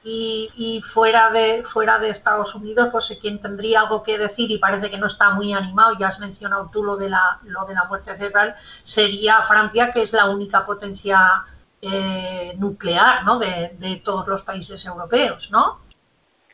H: y, fuera de fuera de Estados Unidos pues quien tendría algo que decir y parece que no está muy animado ya has mencionado tú lo de la lo de la muerte cerebral sería Francia que es la única potencia eh, nuclear ¿no? de, de, todos los países europeos no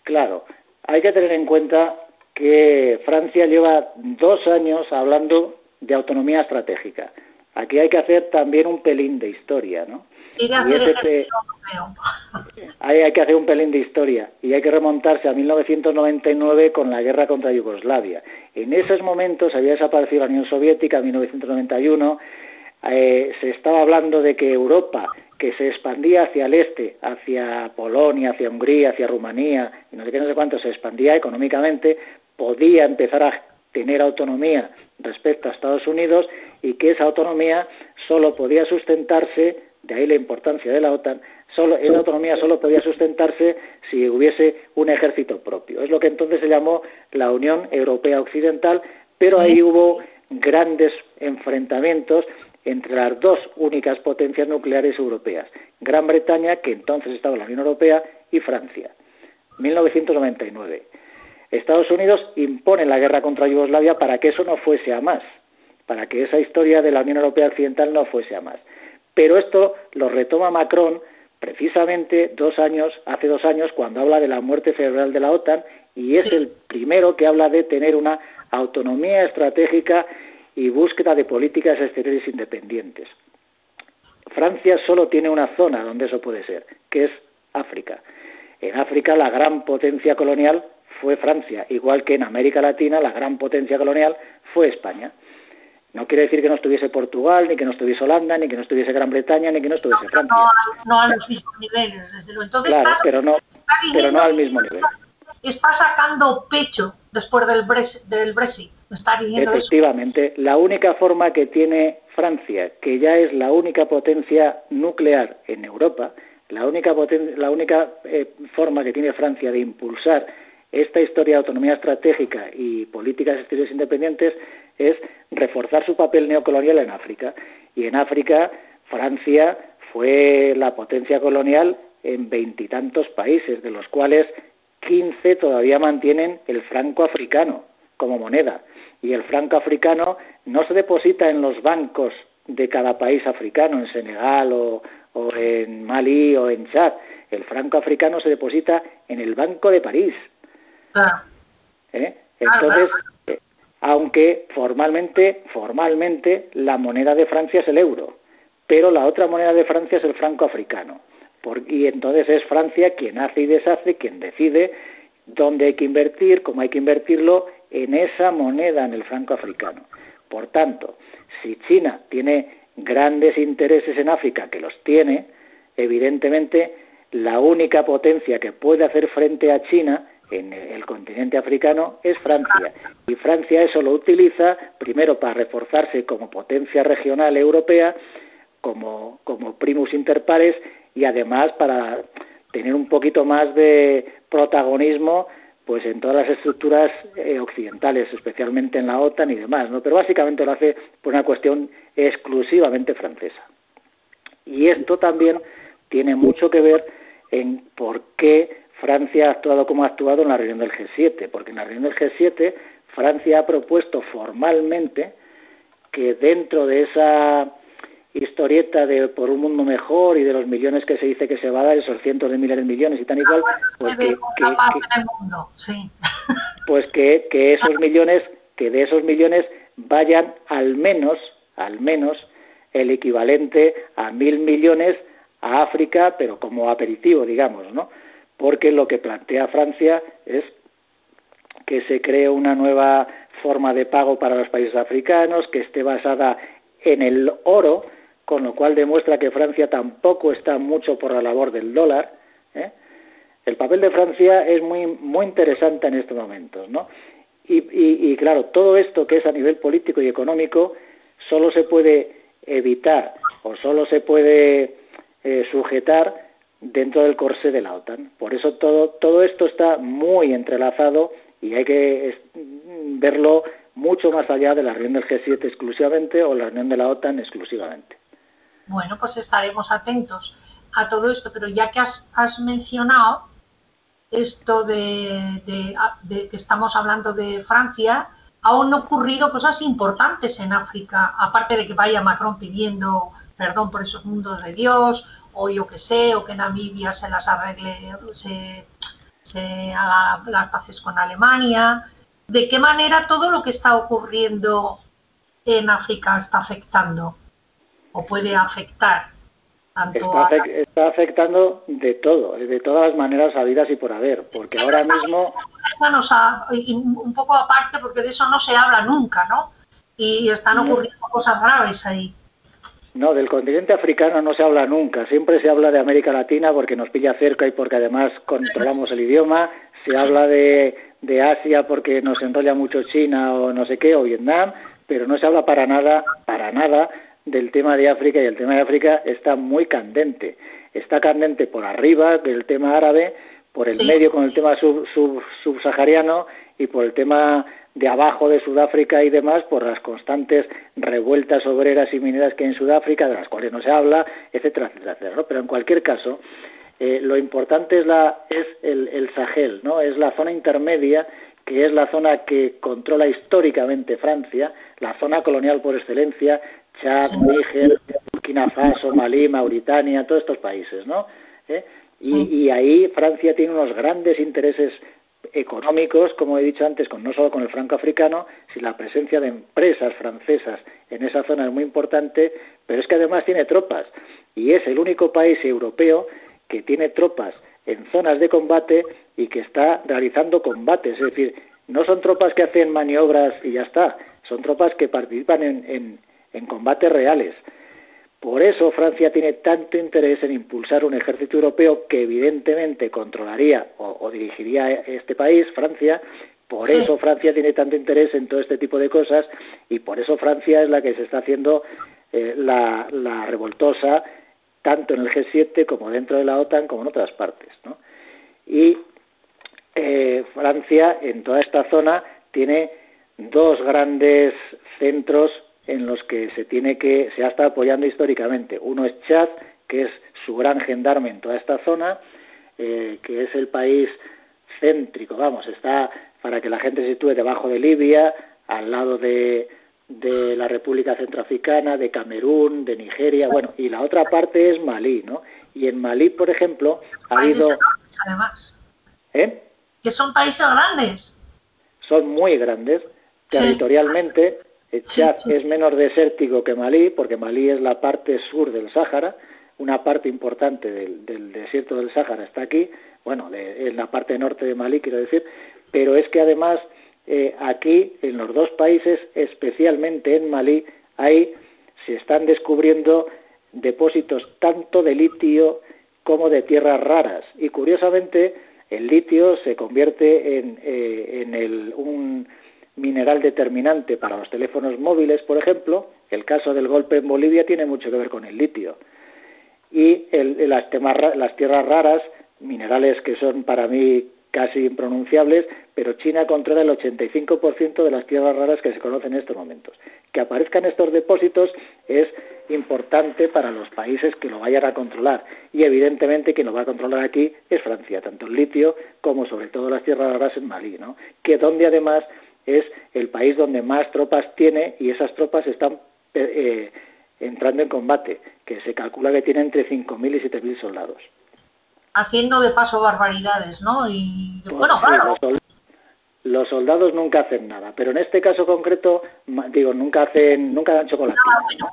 I: claro hay que tener en cuenta que Francia lleva dos años hablando de autonomía estratégica. Aquí hay que hacer también un pelín de historia no hay que hacer un pelín de historia y hay que remontarse a 1999 con la guerra contra Yugoslavia. En esos momentos había desaparecido la Unión Soviética en 1991, eh, se estaba hablando de que Europa, que se expandía hacia el este, hacia Polonia, hacia Hungría, hacia Rumanía, y no sé qué, no sé cuánto, se expandía económicamente, podía empezar a tener autonomía respecto a Estados Unidos y que esa autonomía solo podía sustentarse de ahí la importancia de la OTAN, solo, en autonomía solo podía sustentarse si hubiese un ejército propio. Es lo que entonces se llamó la Unión Europea Occidental, pero ahí hubo grandes enfrentamientos entre las dos únicas potencias nucleares europeas, Gran Bretaña, que entonces estaba en la Unión Europea, y Francia. 1999. Estados Unidos impone la guerra contra Yugoslavia para que eso no fuese a más, para que esa historia de la Unión Europea Occidental no fuese a más Pero esto lo retoma Macron precisamente dos años, hace dos años, cuando habla de la muerte cerebral de la OTAN, y es el primero que habla de tener una autonomía estratégica y búsqueda de políticas exteriores independientes. Francia solo tiene una zona donde eso puede ser, que es África. En África la gran potencia colonial fue Francia, igual que en América Latina la gran potencia colonial fue España. No quiere decir que no estuviese Portugal, ni que no estuviese Holanda, ni que no estuviese Gran Bretaña, ni que no estuviese Francia.
H: No, a los mismos niveles, desde luego. Entonces
I: claro, pero no, pero no al mismo nivel.
H: Está sacando pecho después del, del
I: Efectivamente, la única forma que tiene Francia, que ya es la única potencia nuclear en Europa, la única, la única eh, forma que tiene Francia de impulsar esta historia de autonomía estratégica y políticas exteriores independientes es reforzar su papel neocolonial en África. Y en África, Francia fue la potencia colonial en veintitantos países, de los cuales 15 todavía mantienen el franco africano como moneda. Y el franco africano no se deposita en los bancos de cada país africano, en Senegal o, en Mali o en Chad. El franco africano se deposita en el Banco de París. ¿Eh? Entonces, aunque formalmente, formalmente la moneda de Francia es el euro, pero la otra moneda de Francia es el franco africano. y entonces es Francia quien hace y deshace, quien decide dónde hay que invertir, cómo hay que invertirlo en esa moneda, en el franco africano. Por tanto, si China tiene grandes intereses en África, que los tiene, evidentemente la única potencia que puede hacer frente a China en el continente africano es Francia. Y Francia eso lo utiliza primero para reforzarse como potencia regional europea, como, como primus inter pares, y además para tener un poquito más de protagonismo pues en todas las estructuras eh, occidentales, especialmente en la OTAN y demás, ¿no? Pero básicamente lo hace por una cuestión exclusivamente francesa. Y esto también tiene mucho que ver en por qué Francia ha actuado como ha actuado en la reunión del G7, porque en la reunión del G7 Francia ha propuesto formalmente que dentro de esa historieta de por un mundo mejor y de los millones que se dice que se va a dar, esos cientos de miles de millones y tan igual, pues que, pues que, que esos millones, que de esos millones vayan al menos, al menos el equivalente a mil millones a África, pero como aperitivo, digamos, ¿no? porque lo que plantea Francia es que se cree una nueva forma de pago para los países africanos, que esté basada en el oro, con lo cual demuestra que Francia tampoco está mucho por la labor del dólar. ¿eh? El papel de Francia es muy, muy interesante en estos momentos, ¿no? Y, claro, todo esto que es a nivel político y económico solo se puede evitar o solo se puede eh, sujetar dentro del corsé de la OTAN. Por eso todo, todo esto está muy entrelazado y hay que verlo mucho más allá de la reunión del G7 exclusivamente o la reunión de la OTAN exclusivamente.
H: Bueno, pues estaremos atentos a todo esto, pero ya que has, mencionado esto de, que estamos hablando de Francia, aún no ocurrido cosas importantes en África, aparte de que vaya Macron pidiendo perdón por esos mundos de Dios, o yo que sé, o que Namibia se las arregle, se, se haga las paces con Alemania. ¿De qué manera todo lo que está ocurriendo en África está afectando o puede afectar?
I: Tanto está, afectando de todo, de todas las maneras habidas y por haber, porque ahora mismo...
H: un poco aparte, porque de eso no se habla nunca, ¿no? Y están ocurriendo cosas graves ahí.
I: No, del continente africano no se habla nunca. Siempre se habla de América Latina porque nos pilla cerca y porque además controlamos el idioma. Se habla de, de Asia porque nos enrolla mucho China o no sé qué, o Vietnam, pero no se habla para nada, para nada del tema de África y el tema de África está muy candente. Está candente por arriba del tema árabe, por el medio con el tema sub, subsahariano y por el tema de abajo de Sudáfrica y demás por las constantes revueltas obreras y mineras que hay en Sudáfrica, de las cuales no se habla, etcétera, etcétera, Pero en cualquier caso, eh, lo importante es, la, es el, el Sahel, ¿no? Es la zona intermedia que es la zona que controla históricamente Francia, la zona colonial por excelencia, Chad, Níger, Burkina Faso, Malí, Mauritania, todos estos países, ¿no? ¿Eh? Y, y, ahí Francia tiene unos grandes intereses económicos, como he dicho antes, con no solo con el franco africano, sino la presencia de empresas francesas en esa zona es muy importante, pero es que además tiene tropas y es el único país europeo que tiene tropas en zonas de combate y que está realizando combates, es decir, no son tropas que hacen maniobras y ya está, son tropas que participan en, en combates reales. Por eso Francia tiene tanto interés en impulsar un ejército europeo que evidentemente controlaría o, dirigiría este país, Francia. Por eso Francia tiene tanto interés en todo este tipo de cosas y por eso Francia es la que se está haciendo eh, la, revoltosa tanto en el G7 como dentro de la OTAN como en otras partes. Y eh, Francia en toda esta zona tiene dos grandes centros en los que se tiene que se ha estado apoyando históricamente. Uno es Chad, que es su gran gendarme en toda esta zona, eh, que es el país céntrico, vamos, está para que la gente se sitúe debajo de Libia, al lado de, de la República Centroafricana, de Camerún, de Nigeria, bueno, y la otra parte es Malí, ¿no? Y en Malí, por ejemplo, ha habido...
H: además.
I: ¿Eh?
H: Que son países grandes.
I: Son muy grandes, territorialmente, Chad es menos desértico que Malí, porque Malí es la parte sur del Sáhara, una parte importante del, desierto del Sáhara está aquí, bueno, en la parte norte de Malí quiero decir, pero es que además eh, aquí, en los dos países, especialmente en Malí, hay, se están descubriendo depósitos tanto de litio como de tierras raras. Y curiosamente, el litio se convierte en, eh, en el, un, mineral determinante para los teléfonos móviles, por ejemplo, el caso del golpe en Bolivia tiene mucho que ver con el litio. Y las, las tierras raras, minerales que son para mí casi impronunciables, pero China controla el 85% de las tierras raras que se conocen en estos momentos. Que aparezcan estos depósitos es importante para los países que lo vayan a controlar. Y evidentemente quien lo va a controlar aquí es Francia, tanto el litio como sobre todo las tierras raras en Malí, ¿no? que donde además es el país donde más tropas tiene y esas tropas están eh, eh, entrando en combate, que se calcula que tiene entre 5.000 y 7.000 soldados.
H: Haciendo de paso barbaridades, ¿no? Y bueno, claro.
I: Los, soldados nunca hacen nada, pero en este caso concreto, digo, nunca hacen, nunca dan chocolate.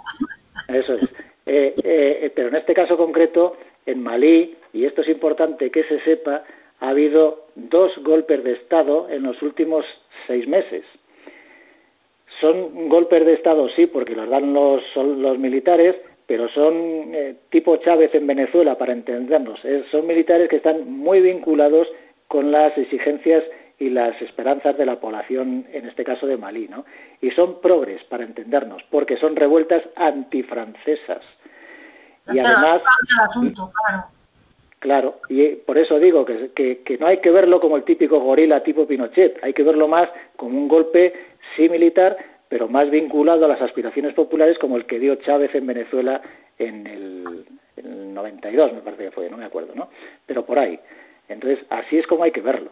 I: Eso es. Eh, pero en este caso concreto, en Malí, y esto es importante que se sepa, ha habido dos golpes de Estado en los últimos seis meses. Son golpes de Estado, sí, porque los dan los, los militares, pero son eh, tipo Chávez en Venezuela, para entendernos. son militares que están muy vinculados con las exigencias y las esperanzas de la población, en este caso de Malí, ¿no? Y son progres, para entendernos, porque son revueltas antifrancesas. Y además... Claro, y por eso digo que, no hay que verlo como el típico gorila tipo Pinochet, hay que verlo más como un golpe sí militar, pero más vinculado a las aspiraciones populares como el que dio Chávez en Venezuela en el, 92, me parece que fue, no me acuerdo, ¿no? Pero por ahí. Entonces, así es como hay que verlo.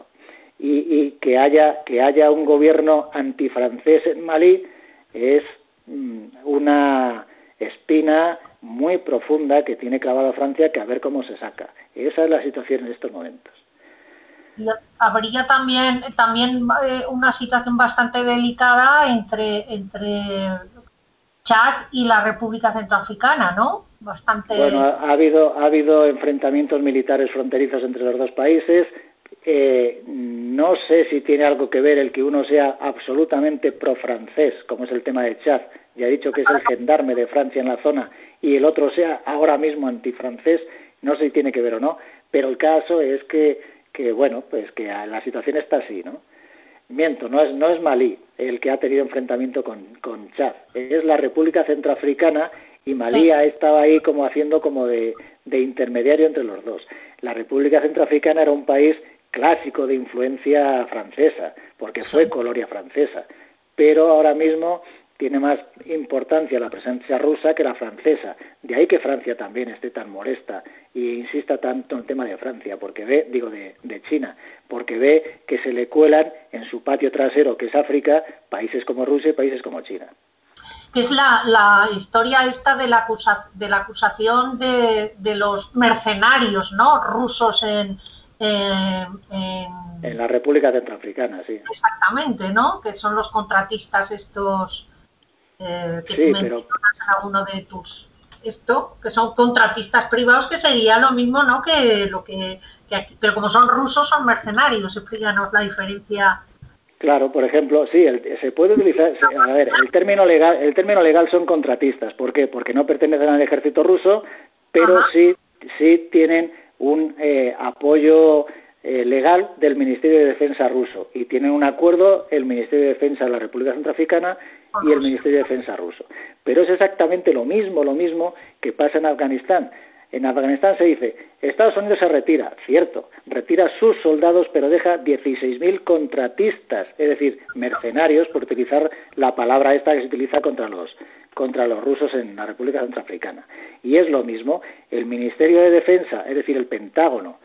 I: Y, que, haya, que haya un gobierno antifrancés en Malí es mm, una espina muy profunda que tiene clavada Francia que a ver cómo se saca. Esa es la situación en estos momentos.
H: Y habría también, también eh, una situación bastante delicada entre, entre Chad y la República Centroafricana, ¿no? Bastante...
I: Bueno, ha, habido, ha habido enfrentamientos militares fronterizos entre los dos países. Eh, no sé si tiene algo que ver el que uno sea absolutamente pro-francés, como es el tema de Chad, ya he dicho que es el gendarme de Francia en la zona, y el otro sea ahora mismo antifrancés, no sé si tiene que ver o no, pero el caso es que, que bueno, pues que la situación está así, ¿no? Miento, no es, no es Malí el que ha tenido enfrentamiento con, con Chad, es la República Centroafricana y Malí ha estado ahí como haciendo como de, de intermediario entre los dos. La República Centroafricana era un país clásico de influencia francesa, porque fue colonia francesa, pero ahora mismo tiene más importancia la presencia rusa que la francesa. De ahí que Francia también esté tan molesta e insista tanto en el tema de Francia, porque ve, digo, de, China, porque ve que se le cuelan en su patio trasero, que es África, países como Rusia y países como China.
H: que es la, la historia esta de la, acusa- de la acusación de, de los mercenarios, ¿no? Rusos en- En
I: la República Centroafricana, sí.
H: exactamente, ¿no? Que son los contratistas estos eh, que
I: Sí, pero-
H: en alguno de tus esto, que son contratistas privados, que sería lo mismo, ¿no? Que lo que, que aquí, pero como son rusos, son mercenarios. Explícanos la diferencia.
I: Claro, por ejemplo, sí, el- se puede utilizar, a ver, el término legal, el término legal son contratistas, ¿por qué? Porque no pertenecen al ejército ruso, pero
H: Ajá.
I: sí, sí tienen un eh, apoyo eh, legal del Ministerio de Defensa ruso y tienen un acuerdo el Ministerio de Defensa de la República Centroafricana y el Ministerio de Defensa ruso. Pero es exactamente lo mismo, lo mismo que pasa en Afganistán. En Afganistán se dice, Estados Unidos se retira, cierto, retira sus soldados, pero deja 16.000 contratistas, es decir, mercenarios, por utilizar la palabra esta que se utiliza contra los, contra los rusos en la República Centroafricana. Y es lo mismo, el Ministerio de Defensa, es decir, el Pentágono,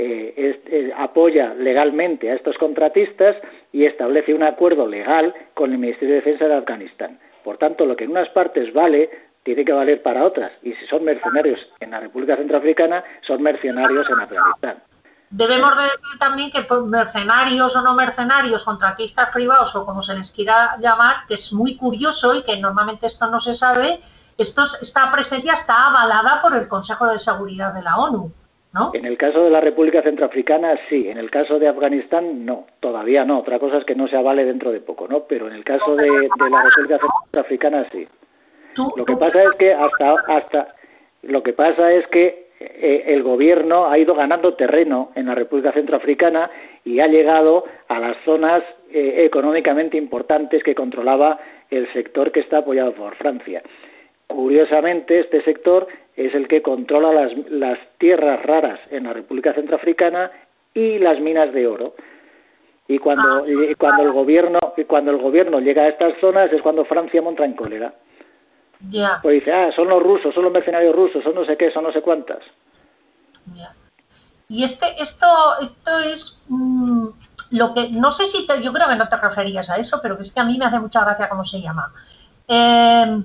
I: eh, eh, apoya legalmente a estos contratistas y establece un acuerdo legal con el Ministerio de Defensa de Afganistán. Por tanto, lo que en unas partes vale, tiene que valer para otras. Y si son mercenarios en la República Centroafricana, son mercenarios en Afganistán.
H: Debemos de decir también que mercenarios o no mercenarios, contratistas privados o como se les quiera llamar, que es muy curioso y que normalmente esto no se sabe, esto, es- esta presencia está avalada por el Consejo de Seguridad de la ONU, ¿no?
I: En el caso de la República Centroafricana, sí. En el caso de Afganistán, no. Todavía no. Otra cosa es que no se avale dentro de poco, ¿no? Pero en el caso de, de la República Centroafricana, sí. Lo que pasa es que hasta hasta lo que pasa es que eh, el gobierno ha ido ganando terreno en la República Centroafricana y ha llegado a las zonas eh, económicamente importantes que controlaba el sector que está apoyado por Francia. Curiosamente, este sector es el que controla las, las tierras raras en la República Centroafricana y las minas de oro. Y cuando, y cuando el gobierno y cuando el gobierno llega a estas zonas es cuando Francia monta en cólera.
H: Ya,
I: Pues dice, ah, son los rusos, son los mercenarios rusos, son no sé qué, son no sé cuántas.
H: ya. Y este, esto, esto es mm, lo que, no sé si te, yo creo que no te referías a eso, pero que es que a mí me hace mucha gracia cómo se llama. Eh,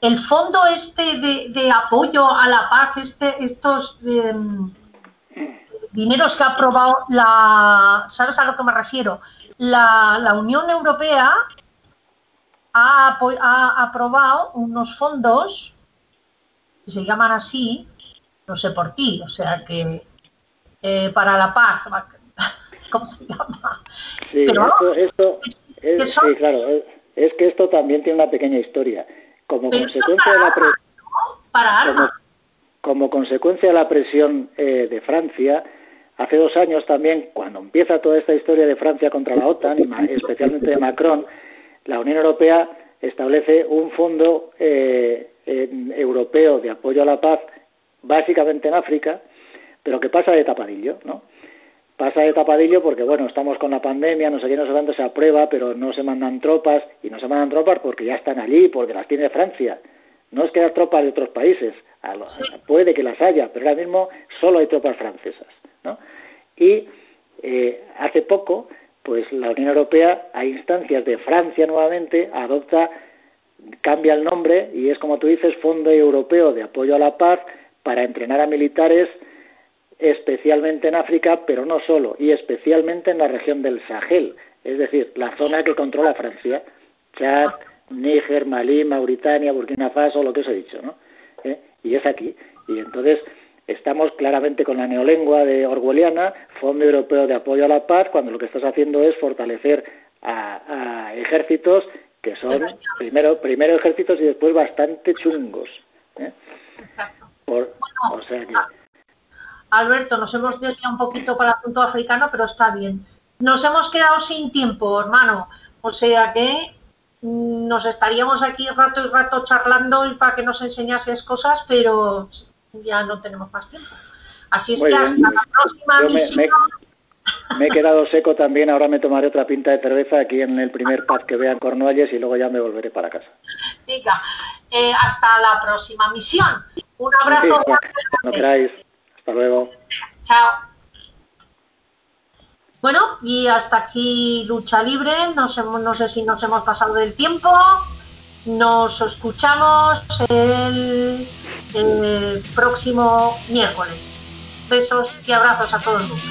H: el fondo este de, de apoyo a la paz, este, estos eh, dineros que ha aprobado la, ¿sabes a lo que me refiero? La, la Unión Europea ha, ha aprobado unos fondos que se llaman así, no sé por ti, o sea que eh, para la paz, ¿cómo se llama?
I: Sí,
H: Pero
I: esto, esto
H: que
I: es,
H: son-
I: sí, claro, es, es que esto también tiene una pequeña historia. Como
H: Pero
I: consecuencia de la
H: para
I: como,
H: armas.
I: como consecuencia de la presión eh, de Francia, hace dos años también, cuando empieza toda esta historia de Francia contra la OTAN, y especialmente de Macron, la Unión Europea establece un fondo eh, europeo de apoyo a la paz, básicamente en África, pero que pasa de tapadillo, ¿no? Pasa de tapadillo porque, bueno, estamos con la pandemia, no sé qué, no sé se aprueba, pero no se mandan tropas, y no se mandan tropas porque ya están allí, porque las tiene Francia. No es que haya tropas de otros países, a lo- puede que las haya, pero ahora mismo solo hay tropas francesas, ¿no? Y eh, hace poco, pues la Unión Europea, a instancias de Francia nuevamente, adopta, cambia el nombre y es como tú dices, Fondo Europeo de Apoyo a la Paz para entrenar a militares especialmente en África, pero no solo, y especialmente en la región del Sahel, es decir, la zona que controla Francia, Chad, Níger, Malí, Mauritania, Burkina Faso, lo que os he dicho, ¿no? ¿Eh? Y es aquí. Y entonces estamos claramente con la neolengua de orwelliana, Fondo Europeo de Apoyo a la Paz, cuando lo que estás haciendo es fortalecer a, a ejércitos que son primero, primero ejércitos y después bastante chungos. ¿eh? Por- o sea que,
H: Alberto, nos hemos desviado un poquito para el asunto africano, pero está bien. Nos hemos quedado sin tiempo, hermano. O sea que mm, nos estaríamos aquí rato y rato charlando y para que nos enseñases cosas, pero ya no tenemos más tiempo. Así es
I: Muy
H: que
I: bien.
H: hasta la próxima
I: Yo
H: misión.
I: me, me he quedado seco también, ahora me tomaré otra pinta de cerveza aquí en el primer pub que vea en Cornualles y luego ya me volveré para casa.
H: Venga, eh, hasta la próxima misión. Un abrazo
I: Sí,
H: grande.
I: cuando queráis. Hasta luego.
H: Chao. Bueno, y hasta aquí lucha libre. No sé si nos hemos pasado del tiempo. Nos escuchamos el, el próximo miércoles. Besos y abrazos a todo el mundo.